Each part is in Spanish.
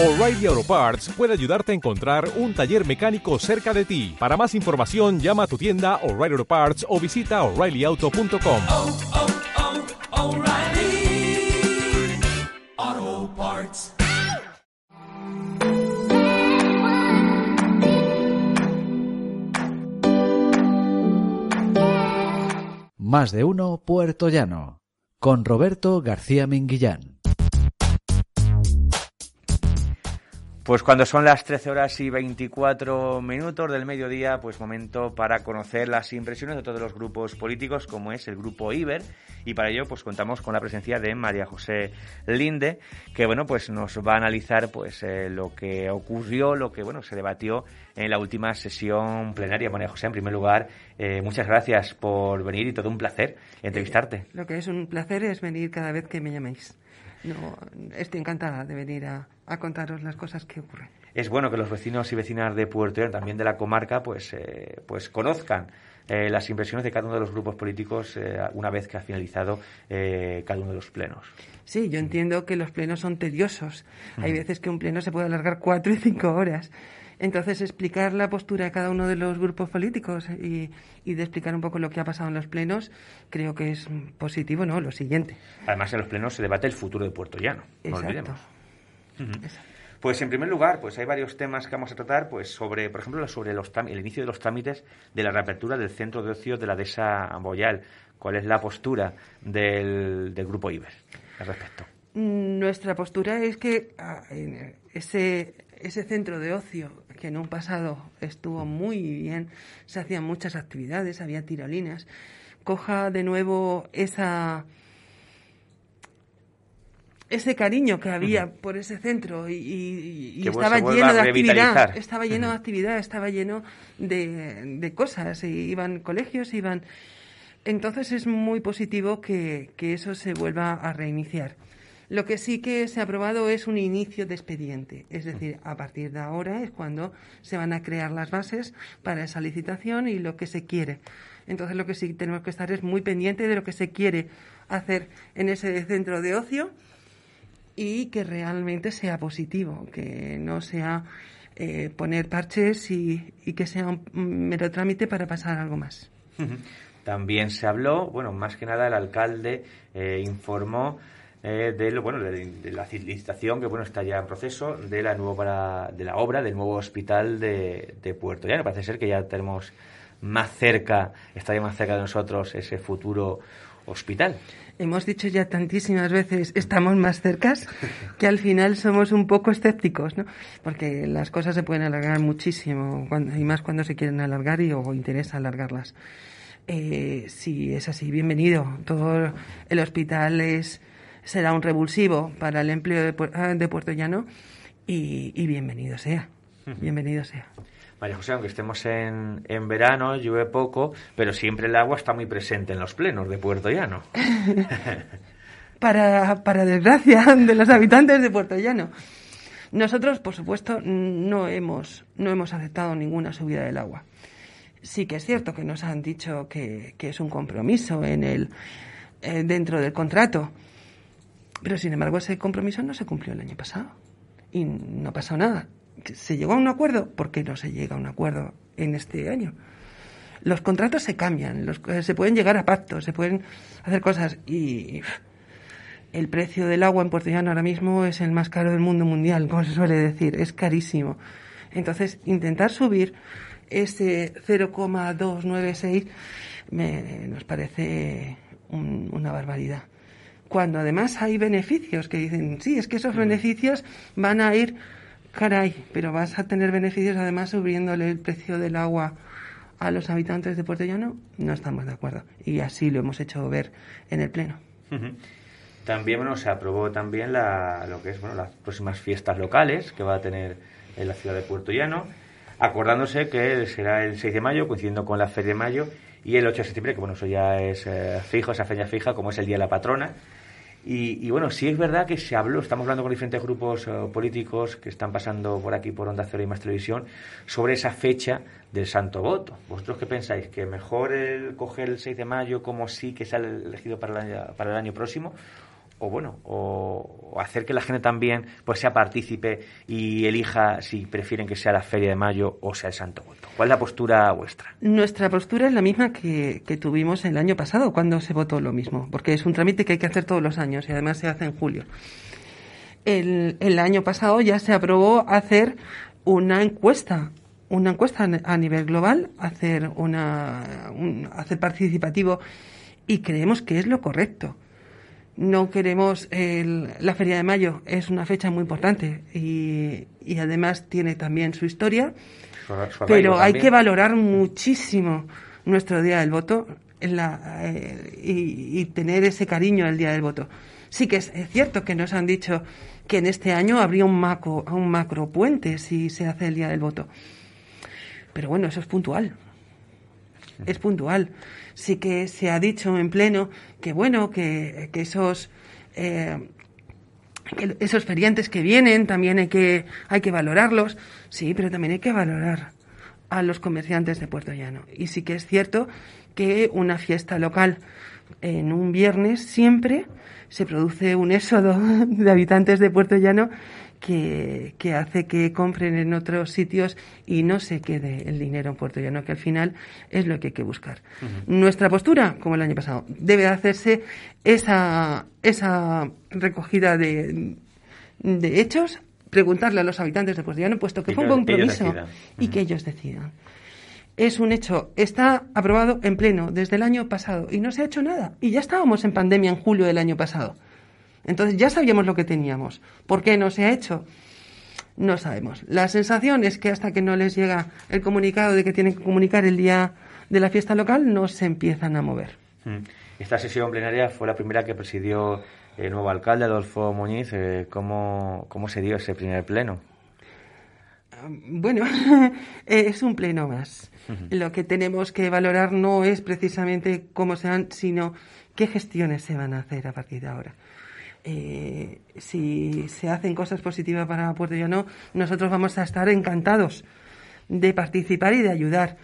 O'Reilly Auto Parts puede ayudarte a encontrar un taller mecánico cerca de ti. Para más información, llama a tu tienda O'Reilly Auto Parts o visita oreillyauto.com. oh, oh, Parts. Más de uno Puerto Llano, con Roberto García Minguillán. Pues cuando son las 13 horas y 24 minutos del mediodía, pues momento para conocer las impresiones de todos los grupos políticos, como es el grupo IBER, y para ello pues contamos con la presencia de María José Linde, que bueno, pues nos va a analizar pues eh, lo que ocurrió, lo que bueno, se debatió en la última sesión plenaria. María José, en primer lugar, eh, muchas gracias por venir y todo un placer entrevistarte. Lo que es un placer es venir cada vez que me llaméis. No, estoy encantada de venir a, a contaros las cosas que ocurren. Es bueno que los vecinos y vecinas de Puerto Llano, también de la comarca, pues, eh, pues conozcan eh, las impresiones de cada uno de los grupos políticos eh, una vez que ha finalizado eh, cada uno de los plenos. Sí, yo entiendo que los plenos son tediosos. Hay veces que un pleno se puede alargar cuatro y cinco horas. Entonces, explicar la postura de cada uno de los grupos políticos y, y de explicar un poco lo que ha pasado en los plenos, creo que es positivo, ¿no? Lo siguiente. Además, en los plenos se debate el futuro de Puerto Llano. No Exacto. olvidemos. Pues en primer lugar, pues hay varios temas que vamos a tratar, pues sobre, por ejemplo, sobre los el inicio de los trámites de la reapertura del centro de ocio de la dehesa Boyal. ¿Cuál es la postura del, del grupo IBER al respecto? Nuestra postura es que ah, ese, ese centro de ocio, que en un pasado estuvo muy bien, se hacían muchas actividades, había tirolinas, coja de nuevo esa ese cariño que había por ese centro y, y- y Que estaba lleno de actividad, estaba lleno de actividad, estaba lleno de, de cosas, y iban colegios, iban... Entonces es muy positivo que, que eso se vuelva a reiniciar. Lo que sí que se ha aprobado es un inicio de expediente, es decir, a partir de ahora es cuando se van a crear las bases para esa licitación y lo que se quiere. Entonces lo que sí tenemos que estar es muy pendiente de lo que se quiere hacer en ese centro de ocio y que realmente sea positivo, que no sea eh, poner parches y, y que sea un mero trámite para pasar algo más. También se habló, bueno, más que nada el alcalde eh, informó eh, de, lo- bueno, de, la licitación que bueno está ya en proceso de la nueva de la obra del nuevo hospital de, de Puerto Llano. Parece ser que ya tenemos más cerca, está ya más cerca de nosotros ese futuro hospital. Hemos dicho ya tantísimas veces, estamos más cercas, que al final somos un poco escépticos, ¿no? Porque las cosas se pueden alargar muchísimo, y más cuando se quieren alargar y o interesa alargarlas. Eh, si es así, bienvenido. Todo el hospital es, será un revulsivo para el empleo de, ah, de Puerto Llano y, y bienvenido sea. Bienvenido sea. María José, aunque estemos en, en verano, llueve poco, pero siempre el agua está muy presente en los plenos de Puerto Llano. para, para desgracia de los habitantes de Puerto Llano. Nosotros, por supuesto, no hemos, no hemos aceptado ninguna subida del agua. Sí que es cierto que nos han dicho que, que es un compromiso en el, eh, dentro del contrato, pero sin embargo ese compromiso no se cumplió el año pasado y no pasó nada. ¿Se llegó a un acuerdo? ¿Por qué no se llega a un acuerdo en este año? Los contratos se cambian, los- eh, se pueden llegar a pactos, se pueden hacer cosas y el precio del agua en Puerto Llano ahora mismo es el más caro del mundo mundial, como se suele decir, es carísimo. Entonces, intentar subir ese 0,296 me, nos parece un- una barbaridad. Cuando además hay beneficios que dicen, sí, es que esos beneficios van a ir, caray, pero vas a tener beneficios además subiéndole el precio del agua a los habitantes de Puerto Llano, no estamos de acuerdo. Y así lo hemos hecho ver en el Pleno. También bueno, se aprobó también la, lo que es bueno, las próximas fiestas locales que va a tener en la ciudad de Puerto Llano, acordándose que será el 6 de mayo, coincidiendo con la Feria de Mayo, y el 8 de septiembre, que bueno, eso ya es eh, fijo, esa fecha fija, como es el Día de la Patrona. Y, bueno, sí es verdad que se habló, estamos hablando con diferentes grupos eh, políticos que están pasando por aquí, por Onda Cero y Más Televisión, sobre esa fecha del Santo Voto. ¿Vosotros qué pensáis? ¿Que mejor el coger el 6 de mayo como sí que sale elegido para el año, para el año próximo? O bueno, o, hacer que la gente también pues sea partícipe y elija si prefieren que sea la Feria de Mayo o sea el Santo Voto. ¿Cuál es la postura vuestra? Nuestra postura es la misma que, que tuvimos el año pasado, cuando se votó lo mismo, porque es un trámite que hay que hacer todos los años y además se hace en julio. El, el año pasado ya se aprobó hacer una encuesta, una encuesta a nivel global, hacer una, un- hacer participativo y creemos que es lo correcto. No queremos el- la Feria de Mayo, es una fecha muy importante y, y además tiene también su historia, Su- su arraigo pero hay también. que valorar muchísimo nuestro día del voto en la- eh, y, y tener ese cariño al día del voto. Sí que es, es cierto que nos han dicho que en este año habría un macro, un macro puente si se hace el día del voto. Pero bueno, eso es puntual. Es puntual. Sí que se ha dicho en pleno que bueno, que, que esos eh, esos feriantes que vienen también hay que hay que valorarlos. Sí, pero también hay que valorar a los comerciantes de Puerto Llano. Y sí que es cierto que una fiesta local en un viernes siempre se produce un éxodo de habitantes de Puerto Llano que, que hace que compren en otros sitios y no se quede el dinero en Puerto Llano, que al final es lo que hay que buscar. Nuestra postura, como el año pasado, debe hacerse esa, esa recogida de, de hechos, preguntarle a los habitantes de Puerto Llano, puesto que Y fue un ellos compromiso y que ellos decidan. Es un hecho, está aprobado en pleno desde el año pasado y no se ha hecho nada. Y ya estábamos en pandemia en julio del año pasado. Entonces ya sabíamos lo que teníamos. ¿Por qué no se ha hecho? No sabemos. La sensación es que hasta que no les llega el comunicado de que tienen que comunicar el día de la fiesta local, no se empiezan a mover. Mm. Esta sesión plenaria fue la primera que presidió el nuevo alcalde, Adolfo Muñiz. Eh, ¿cómo, ¿Cómo se dio ese primer pleno? Bueno, es un pleno más. Lo que tenemos que valorar no es precisamente cómo se dan, sino qué gestiones se van a hacer a partir de ahora. Eh, si se hacen cosas positivas para Puerto Llano, nosotros vamos a estar encantados de participar y de ayudar.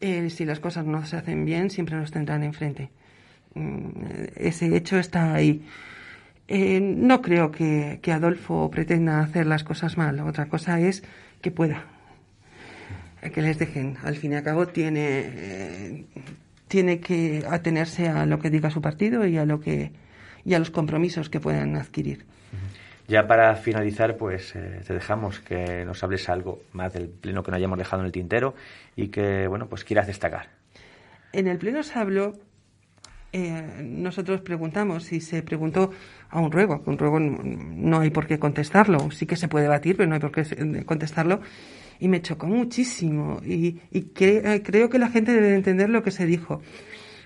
Eh, si las cosas no se hacen bien, siempre nos tendrán enfrente. Mm, Ese hecho está ahí. Eh, no creo que, que Adolfo pretenda hacer las cosas mal. Otra cosa es que pueda. Que les dejen. Al fin y al cabo tiene, eh, tiene que atenerse a lo que diga su partido y a lo que y a los compromisos que puedan adquirir. Ya para finalizar, pues eh, te dejamos que nos hables algo más del pleno que no hayamos dejado en el tintero y que, bueno, pues quieras destacar. En el pleno se habló, eh, nosotros preguntamos si se preguntó a un ruego, un ruego no, hay por qué contestarlo, sí que se puede debatir, pero no hay por qué se- contestarlo, y me chocó muchísimo, y, y cre- eh, creo que la gente debe entender lo que se dijo.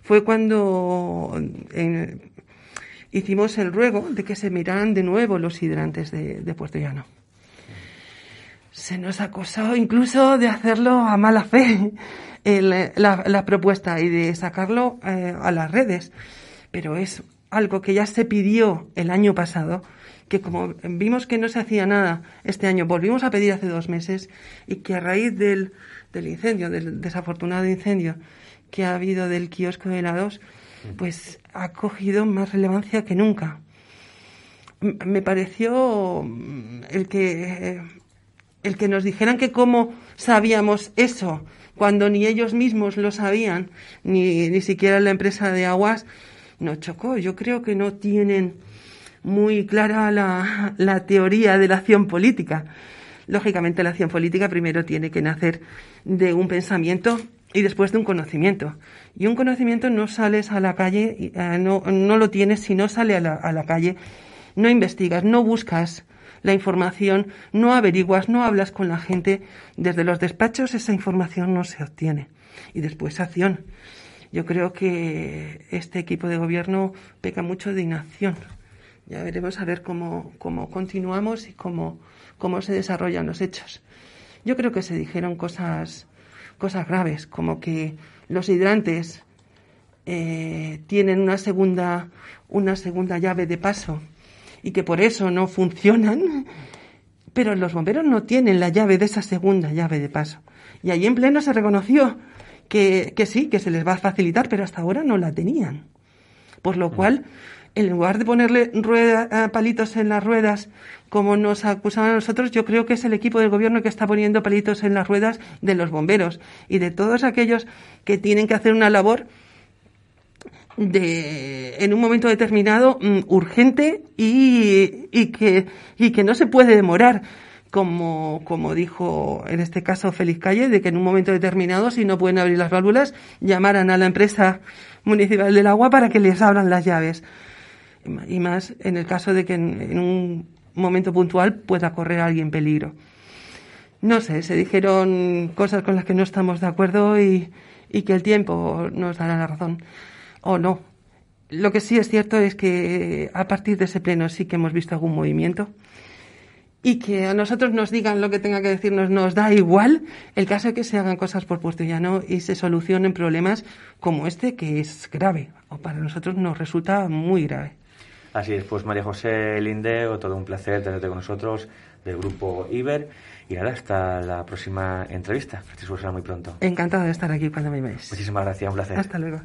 Fue cuando eh, hicimos el ruego de que se miraran de nuevo los hidrantes de, de Puerto Llano se nos acusó incluso de hacerlo a mala fe la, la propuesta y de sacarlo eh, a las redes. Pero es algo que ya se pidió el año pasado, que como vimos que no se hacía nada este año, volvimos a pedir hace dos meses y que a raíz del, del incendio, del desafortunado incendio que ha habido del kiosco de helados, pues ha cogido más relevancia que nunca. Me pareció mm, el que eh, el que nos dijeran que cómo sabíamos eso cuando ni ellos mismos lo sabían, ni, ni siquiera la empresa de aguas, nos chocó. Yo creo que no tienen muy clara la, la teoría de la acción política. Lógicamente la acción política primero tiene que nacer de un pensamiento y después de un conocimiento. Y un conocimiento no sales a la calle, eh, no, no lo tienes si no sale a la, a la calle, no investigas, no buscas la información, no averiguas, no hablas con la gente. Desde los despachos esa información no se obtiene. Y después acción. Yo creo que este equipo de gobierno peca mucho de inacción. Ya veremos a ver cómo, cómo continuamos y cómo, cómo se desarrollan los hechos. Yo creo que se dijeron cosas, cosas graves, como que los hidrantes eh, tienen una segunda, una segunda llave de paso y que por eso no funcionan, pero los bomberos no tienen la llave de esa segunda llave de paso. Y ahí en pleno se reconoció que, que sí, que se les va a facilitar, pero hasta ahora no la tenían. Por lo cual, en lugar de ponerle rueda- eh, palitos en las ruedas, como nos acusaban a nosotros, yo creo que es el equipo del gobierno que está poniendo palitos en las ruedas de los bomberos y de todos aquellos que tienen que hacer una labor de en un momento determinado mm, urgente y, y que y que no se puede demorar como como dijo en este caso Félix Calle de que en un momento determinado si no pueden abrir las válvulas llamaran a la empresa municipal del agua para que les abran las llaves y más en el caso de que en, en un momento puntual pueda correr alguien peligro no sé, se dijeron cosas con las que no estamos de acuerdo y, y que el tiempo nos dará la razón. O no. Lo que sí es cierto es que a partir de ese pleno sí que hemos visto algún movimiento y que a nosotros nos digan lo que tenga que decirnos nos da igual el caso de que se hagan cosas por Puerto Llano y se solucionen problemas como este que es grave o para nosotros nos resulta muy grave. Así es, pues María José Lindeo, todo un placer tenerte con nosotros del grupo Iber. Y nada, hasta la próxima entrevista. Francisco será muy pronto. Encantada de estar aquí cuando me veáis. Muchísimas gracias, un placer. Hasta luego.